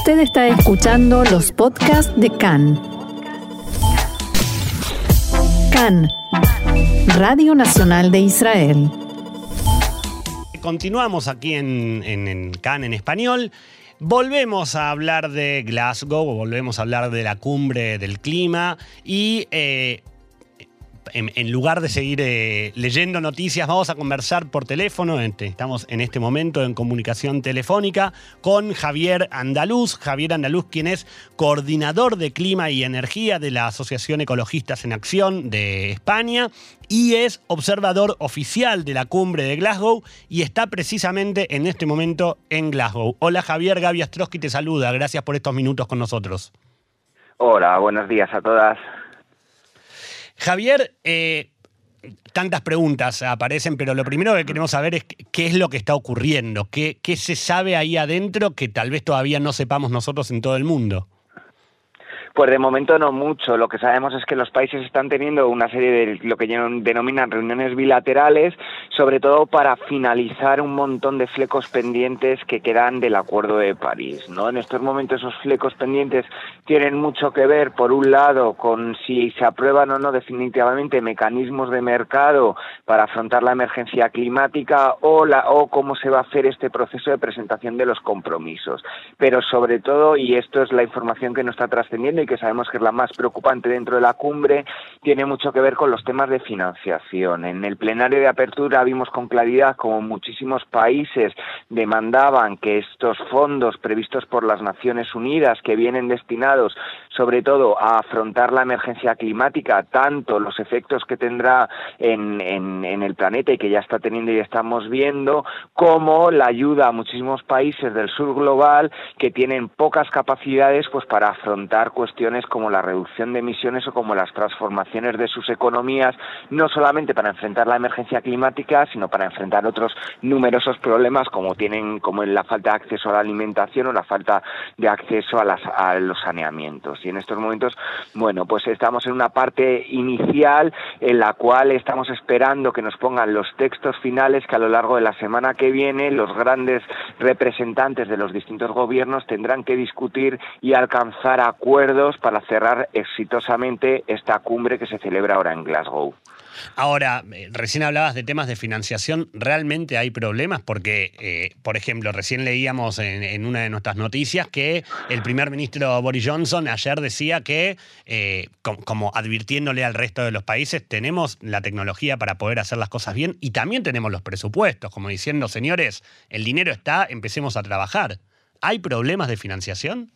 Usted está escuchando los podcasts de CAN. CAN, Radio Nacional de Israel. Continuamos aquí en, en, CAN en español. Volvemos a hablar de Glasgow, volvemos a hablar de la cumbre del clima y eh, en, lugar de seguir eh, leyendo noticias, vamos a conversar por teléfono. Estamos en este momento en comunicación telefónica con Javier Andaluz. Javier Andaluz, quien es coordinador de clima y energía de la Asociación Ecologistas en Acción de España y es observador oficial de la cumbre de Glasgow y está precisamente en este momento en Glasgow. Hola Javier, Gaby Astrosky te saluda. Gracias por estos minutos con nosotros. Hola, buenos días a todas. Javier, eh, tantas preguntas aparecen, pero lo primero que queremos saber es qué es lo que está ocurriendo, qué, qué se sabe ahí adentro que tal vez todavía no sepamos nosotros en todo el mundo. Pues de momento no mucho. Lo que sabemos es que los países están teniendo una serie de lo que denominan reuniones bilaterales, sobre todo para finalizar un montón de flecos pendientes que quedan del Acuerdo de París. ¿no? En estos momentos esos flecos pendientes tienen mucho que ver, por un lado, con si se aprueban o no definitivamente mecanismos de mercado para afrontar la emergencia climática o, la, o cómo se va a hacer este proceso de presentación de los compromisos. Pero sobre todo, y esto es la información que nos está trascendiendo, y que sabemos que es la más preocupante dentro de la cumbre, tiene mucho que ver con los temas de financiación. En el plenario de apertura vimos con claridad como muchísimos países demandaban que estos fondos previstos por las Naciones Unidas, que vienen destinados sobre todo a afrontar la emergencia climática, tanto los efectos que tendrá en, en el planeta y que ya está teniendo y estamos viendo, como la ayuda a muchísimos países del sur global que tienen pocas capacidades pues para afrontar cuestiones como la reducción de emisiones o como las transformaciones de sus economías, no solamente para enfrentar la emergencia climática, sino para enfrentar otros numerosos problemas como tienen como la falta de acceso a la alimentación o la falta de acceso a, las, a los saneamientos. Y en estos momentos, bueno, pues estamos en una parte inicial en la cual estamos esperando que nos pongan los textos finales que a lo largo de la semana que viene los grandes representantes de los distintos gobiernos tendrán que discutir y alcanzar acuerdos para cerrar exitosamente esta cumbre que se celebra ahora en Glasgow. Ahora, eh, recién hablabas de temas de financiación, ¿realmente hay problemas? Porque, eh, por ejemplo, recién leíamos en, una de nuestras noticias que el primer ministro Boris Johnson ayer decía que, eh, como advirtiéndole al resto de los países, tenemos la tecnología para poder hacer las cosas bien y también tenemos los presupuestos, como diciendo, señores, el dinero está, empecemos a trabajar. ¿Hay problemas de financiación?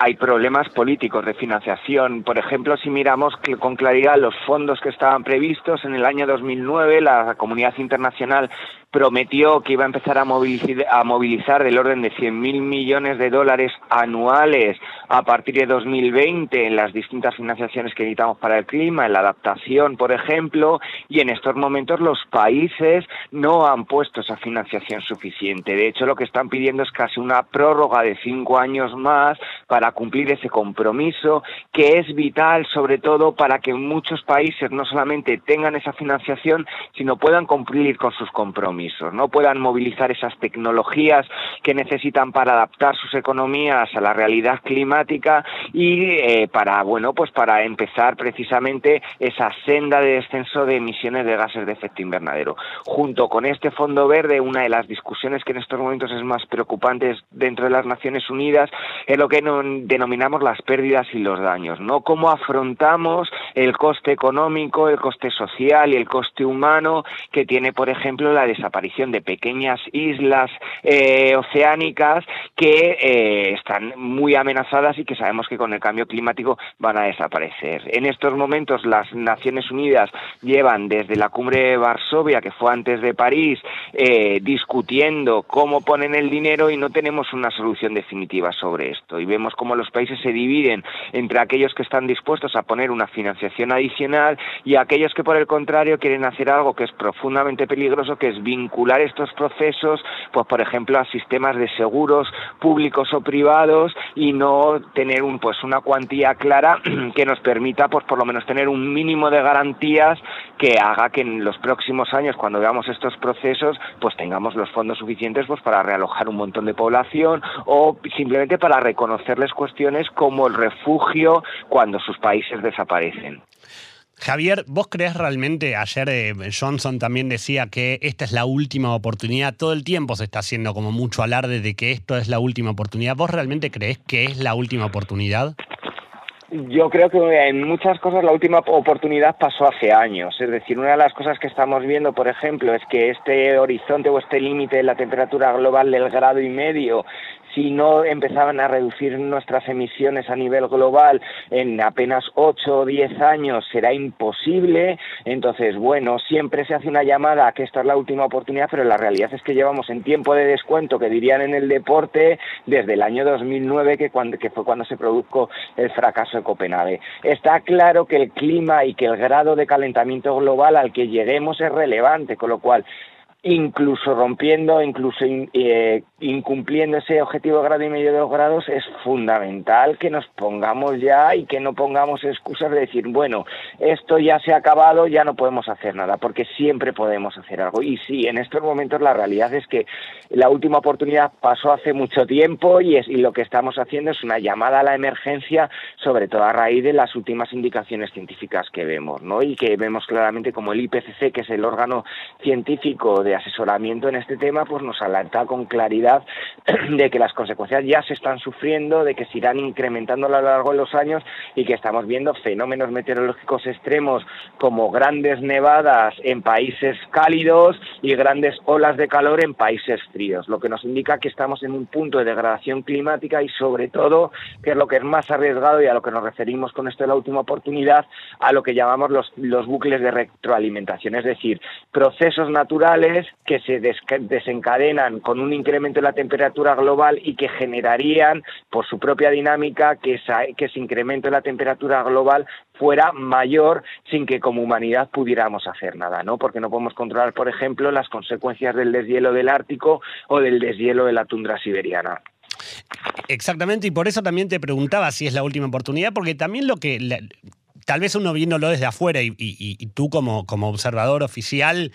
Hay problemas políticos de financiación. Por ejemplo, si miramos con claridad los fondos que estaban previstos en el año 2009, la comunidad internacional prometió que iba a empezar a movilizar, del orden de 100.000 millones de dólares anuales a partir de 2020 en las distintas financiaciones que necesitamos para el clima, en la adaptación, por ejemplo, y en estos momentos los países no han puesto esa financiación suficiente. De hecho, lo que están pidiendo es casi una prórroga de cinco años más para cumplir ese compromiso, que es vital, sobre todo, para que muchos países no solamente tengan esa financiación, sino puedan cumplir con sus compromisos no puedan movilizar esas tecnologías que necesitan para adaptar sus economías a la realidad climática y eh, para, bueno, pues para empezar precisamente esa senda de descenso de emisiones de gases de efecto invernadero. Junto con este Fondo Verde, una de las discusiones que en estos momentos es más preocupante dentro de las Naciones Unidas es lo que denominamos las pérdidas y los daños, ¿no? Cómo afrontamos el coste económico, el coste social y el coste humano que tiene, por ejemplo, la desaparición aparición de pequeñas islas eh, oceánicas que eh, están muy amenazadas y que sabemos que con el cambio climático van a desaparecer. En estos momentos las Naciones Unidas llevan desde la cumbre de Varsovia, que fue antes de París, eh, discutiendo cómo ponen el dinero y no tenemos una solución definitiva sobre esto. Y vemos cómo los países se dividen entre aquellos que están dispuestos a poner una financiación adicional y aquellos que por el contrario quieren hacer algo que es profundamente peligroso, que es vincular estos procesos, pues por ejemplo, a sistemas de seguros públicos o privados y no tener un, pues una cuantía clara que nos permita pues por lo menos tener un mínimo de garantías que haga que en los próximos años cuando veamos estos procesos pues tengamos los fondos suficientes pues para realojar un montón de población o simplemente para reconocerles cuestiones como el refugio cuando sus países desaparecen. Javier, ¿vos crees realmente, ayer eh, Johnson también decía que esta es la última oportunidad, todo el tiempo se está haciendo como mucho alarde de que esto es la última oportunidad, ¿vos realmente crees que es la última oportunidad? Yo creo que en muchas cosas la última oportunidad pasó hace años. Es decir, una de las cosas que estamos viendo, por ejemplo, es que este horizonte o este límite de la temperatura global del grado y medio si no empezaban a reducir nuestras emisiones a nivel global en apenas 8 o 10 años será imposible. Entonces, bueno, siempre se hace una llamada a que esta es la última oportunidad, pero la realidad es que llevamos en tiempo de descuento, que dirían en el deporte, desde el año 2009, que, cuando, que fue cuando se produjo el fracaso Copenhague. Está claro que el clima y que el grado de calentamiento global al que lleguemos es relevante, con lo cual incluso rompiendo, incluso eh, incumpliendo ese objetivo de grado y medio de dos grados, es fundamental que nos pongamos ya y que no pongamos excusas de decir, bueno, esto ya se ha acabado, ya no podemos hacer nada, porque siempre podemos hacer algo. Y sí, en estos momentos la realidad es que la última oportunidad pasó hace mucho tiempo y, es, y lo que estamos haciendo es una llamada a la emergencia, sobre todo a raíz de las últimas indicaciones científicas que vemos, ¿no? Y que vemos claramente como el IPCC, que es el órgano científico de asesoramiento en este tema, pues nos alerta con claridad de que las consecuencias ya se están sufriendo, de que se irán incrementando a lo largo de los años y que estamos viendo fenómenos meteorológicos extremos como grandes nevadas en países cálidos y grandes olas de calor en países fríos, lo que nos indica que estamos en un punto de degradación climática y sobre todo, que es lo que es más arriesgado y a lo que nos referimos con esto de la última oportunidad, a lo que llamamos los, los bucles de retroalimentación, es decir, procesos naturales que se desencadenan con un incremento la temperatura global y que generarían por su propia dinámica que, que ese incremento de la temperatura global fuera mayor sin que como humanidad pudiéramos hacer nada, ¿no? Porque no podemos controlar, por ejemplo, las consecuencias del deshielo del Ártico o del deshielo de la tundra siberiana. Exactamente, y por eso también te preguntaba si es la última oportunidad, porque también lo que tal vez uno viéndolo desde afuera y, tú como, como, observador oficial,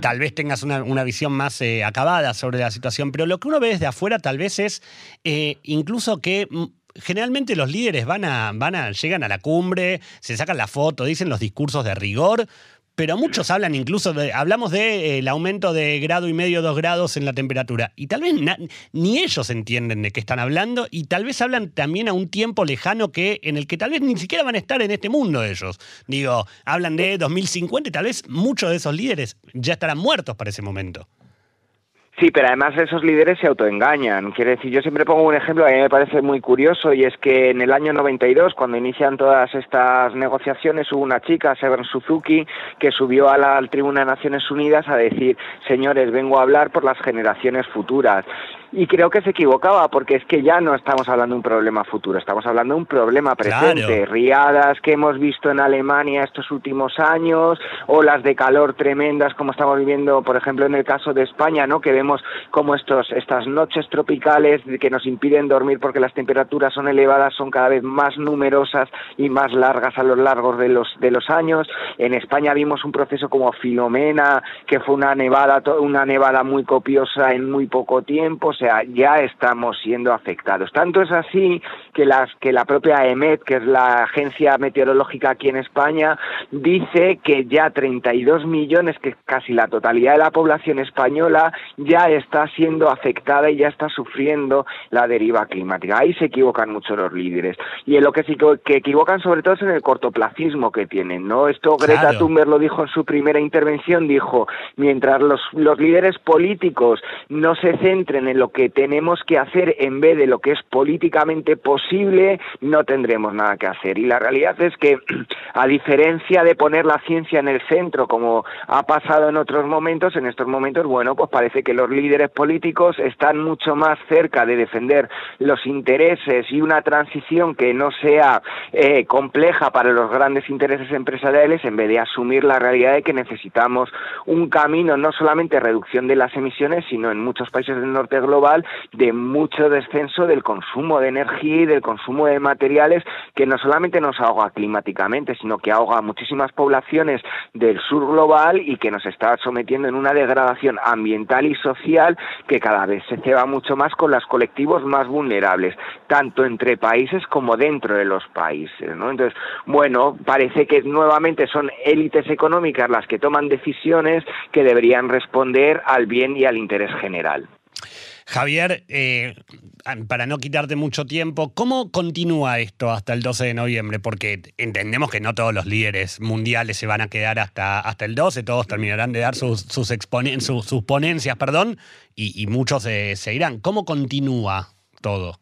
tal vez tengas una, visión más eh, acabada sobre la situación, pero lo que uno ve desde afuera tal vez es eh, incluso que mm, generalmente los líderes van a, van a, llegan a la cumbre, se sacan la foto, dicen los discursos de rigor, pero muchos hablan incluso de, hablamos de, eh, aumento de grado y medio, dos grados en la temperatura, y tal vez ni ellos entienden de qué están hablando, y tal vez hablan también a un tiempo lejano que, en el que tal vez ni siquiera van a estar en este mundo ellos. Digo, hablan de 2050 y tal vez muchos de esos líderes ya estarán muertos para ese momento. Sí, pero además esos líderes se autoengañan. Quiere decir, yo siempre pongo un ejemplo que a mí me parece muy curioso y es que en el año 92, cuando inician todas estas negociaciones, hubo una chica, Severn Suzuki, que subió a la tribuna de Naciones Unidas a decir, señores, vengo a hablar por las generaciones futuras y creo que se equivocaba porque es que ya no estamos hablando de un problema futuro, estamos hablando de un problema presente. Riadas que hemos visto en Alemania estos últimos años, olas de calor tremendas como estamos viviendo, por ejemplo, en el caso de España, ¿no? Que vemos como estos estas noches tropicales que nos impiden dormir porque las temperaturas son elevadas son cada vez más numerosas y más largas a lo largo de los de los años. En España vimos un proceso como Filomena, que fue una nevada una nevada muy copiosa en muy poco tiempo sea, ya estamos siendo afectados. Tanto es así que, las, que la propia EMET, que es la agencia meteorológica aquí en España, dice que ya 32 millones, que es casi la totalidad de la población española, ya está siendo afectada y ya está sufriendo la deriva climática. Ahí se equivocan mucho los líderes. Y en lo que sí que equivocan sobre todo es en el cortoplacismo que tienen, ¿no? Esto Greta Thunberg lo dijo en su primera intervención, dijo, mientras los, los líderes políticos no se centren en lo que tenemos que hacer en vez de lo que es políticamente posible, no tendremos nada que hacer. Y la realidad es que, a diferencia de poner la ciencia en el centro, como ha pasado en otros momentos, en estos momentos, bueno, pues parece que los líderes políticos están mucho más cerca de defender los intereses y una transición que no sea eh, compleja para los grandes intereses empresariales en vez de asumir la realidad de que necesitamos un camino no solamente reducción de las emisiones, sino en muchos países del norte global de mucho descenso del consumo de energía del consumo de materiales que no solamente nos ahoga climáticamente, sino que ahoga a muchísimas poblaciones del sur global y que nos está sometiendo en una degradación ambiental y social que cada vez se ceba mucho más con los colectivos más vulnerables, tanto entre países como dentro de los países. Entonces, bueno, parece que nuevamente son élites económicas las que toman decisiones que deberían responder al bien y al interés general. Javier, eh, para no quitarte mucho tiempo, ¿cómo continúa esto hasta el 12 de noviembre? Porque entendemos que no todos los líderes mundiales se van a quedar hasta, hasta el 12, todos terminarán de dar sus, sus, sus, ponencias, perdón, y, muchos se irán. ¿Cómo continúa todo?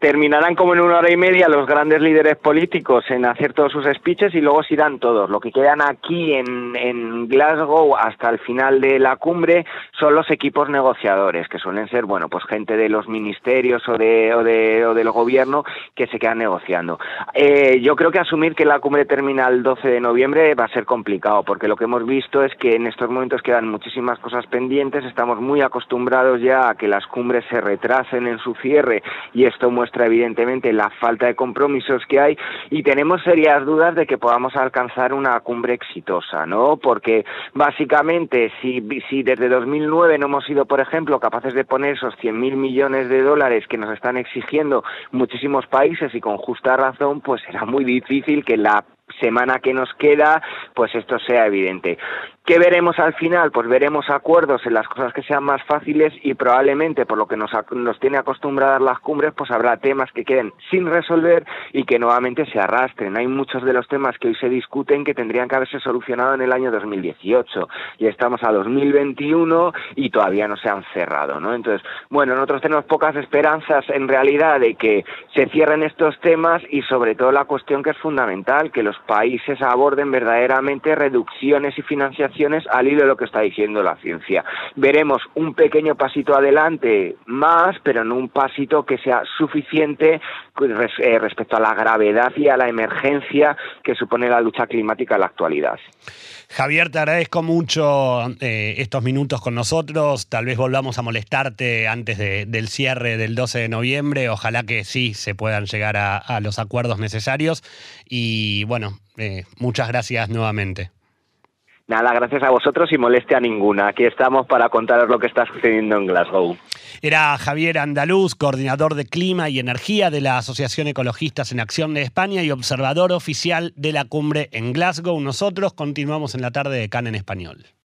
Terminarán como en una hora y media los grandes líderes políticos en hacer todos sus speeches y luego se irán todos. Lo que quedan aquí en, en, Glasgow hasta el final de la cumbre son los equipos negociadores, que suelen ser, bueno, pues gente de los ministerios o, de, o, de, o del gobierno que se quedan negociando. Eh, yo creo que asumir que la cumbre termina el 12 de noviembre va a ser complicado, porque lo que hemos visto es que en estos momentos quedan muchísimas cosas pendientes, estamos muy acostumbrados ya a que las cumbres se retrasen en su cierre y esto muestra evidentemente la falta de compromisos que hay y tenemos serias dudas de que podamos alcanzar una cumbre exitosa, ¿no? Porque básicamente si, si desde 2009 no hemos sido, por ejemplo, capaces de poner esos 100.000 millones de dólares que nos están exigiendo muchísimos países y con justa razón, pues será muy difícil que la semana que nos queda, pues esto sea evidente. ¿Qué veremos al final? Pues veremos acuerdos en las cosas que sean más fáciles y probablemente por lo que nos, nos tiene acostumbradas las cumbres, pues habrá temas que queden sin resolver y que nuevamente se arrastren. Hay muchos de los temas que hoy se discuten que tendrían que haberse solucionado en el año 2018 y estamos a 2021 y todavía no se han cerrado, ¿no? Entonces, bueno, nosotros tenemos pocas esperanzas en realidad de que se cierren estos temas y sobre todo la cuestión que es fundamental, que los países aborden verdaderamente reducciones y financiación al hilo de lo que está diciendo la ciencia. Veremos un pequeño pasito adelante más, pero no un pasito que sea suficiente eh, respecto a la gravedad y a la emergencia que supone la lucha climática en la actualidad. Javier, te agradezco mucho eh, estos minutos con nosotros. Tal vez volvamos a molestarte antes del cierre del 12 de noviembre. Ojalá que sí se puedan llegar a, los acuerdos necesarios. Y bueno, eh, muchas gracias nuevamente. Nada, gracias a vosotros y molestia ninguna. Aquí estamos para contaros lo que está sucediendo en Glasgow. Era Javier Andaluz, coordinador de Clima y Energía de la Asociación Ecologistas en Acción de España y observador oficial de la cumbre en Glasgow. Nosotros continuamos en la tarde de CAN en español.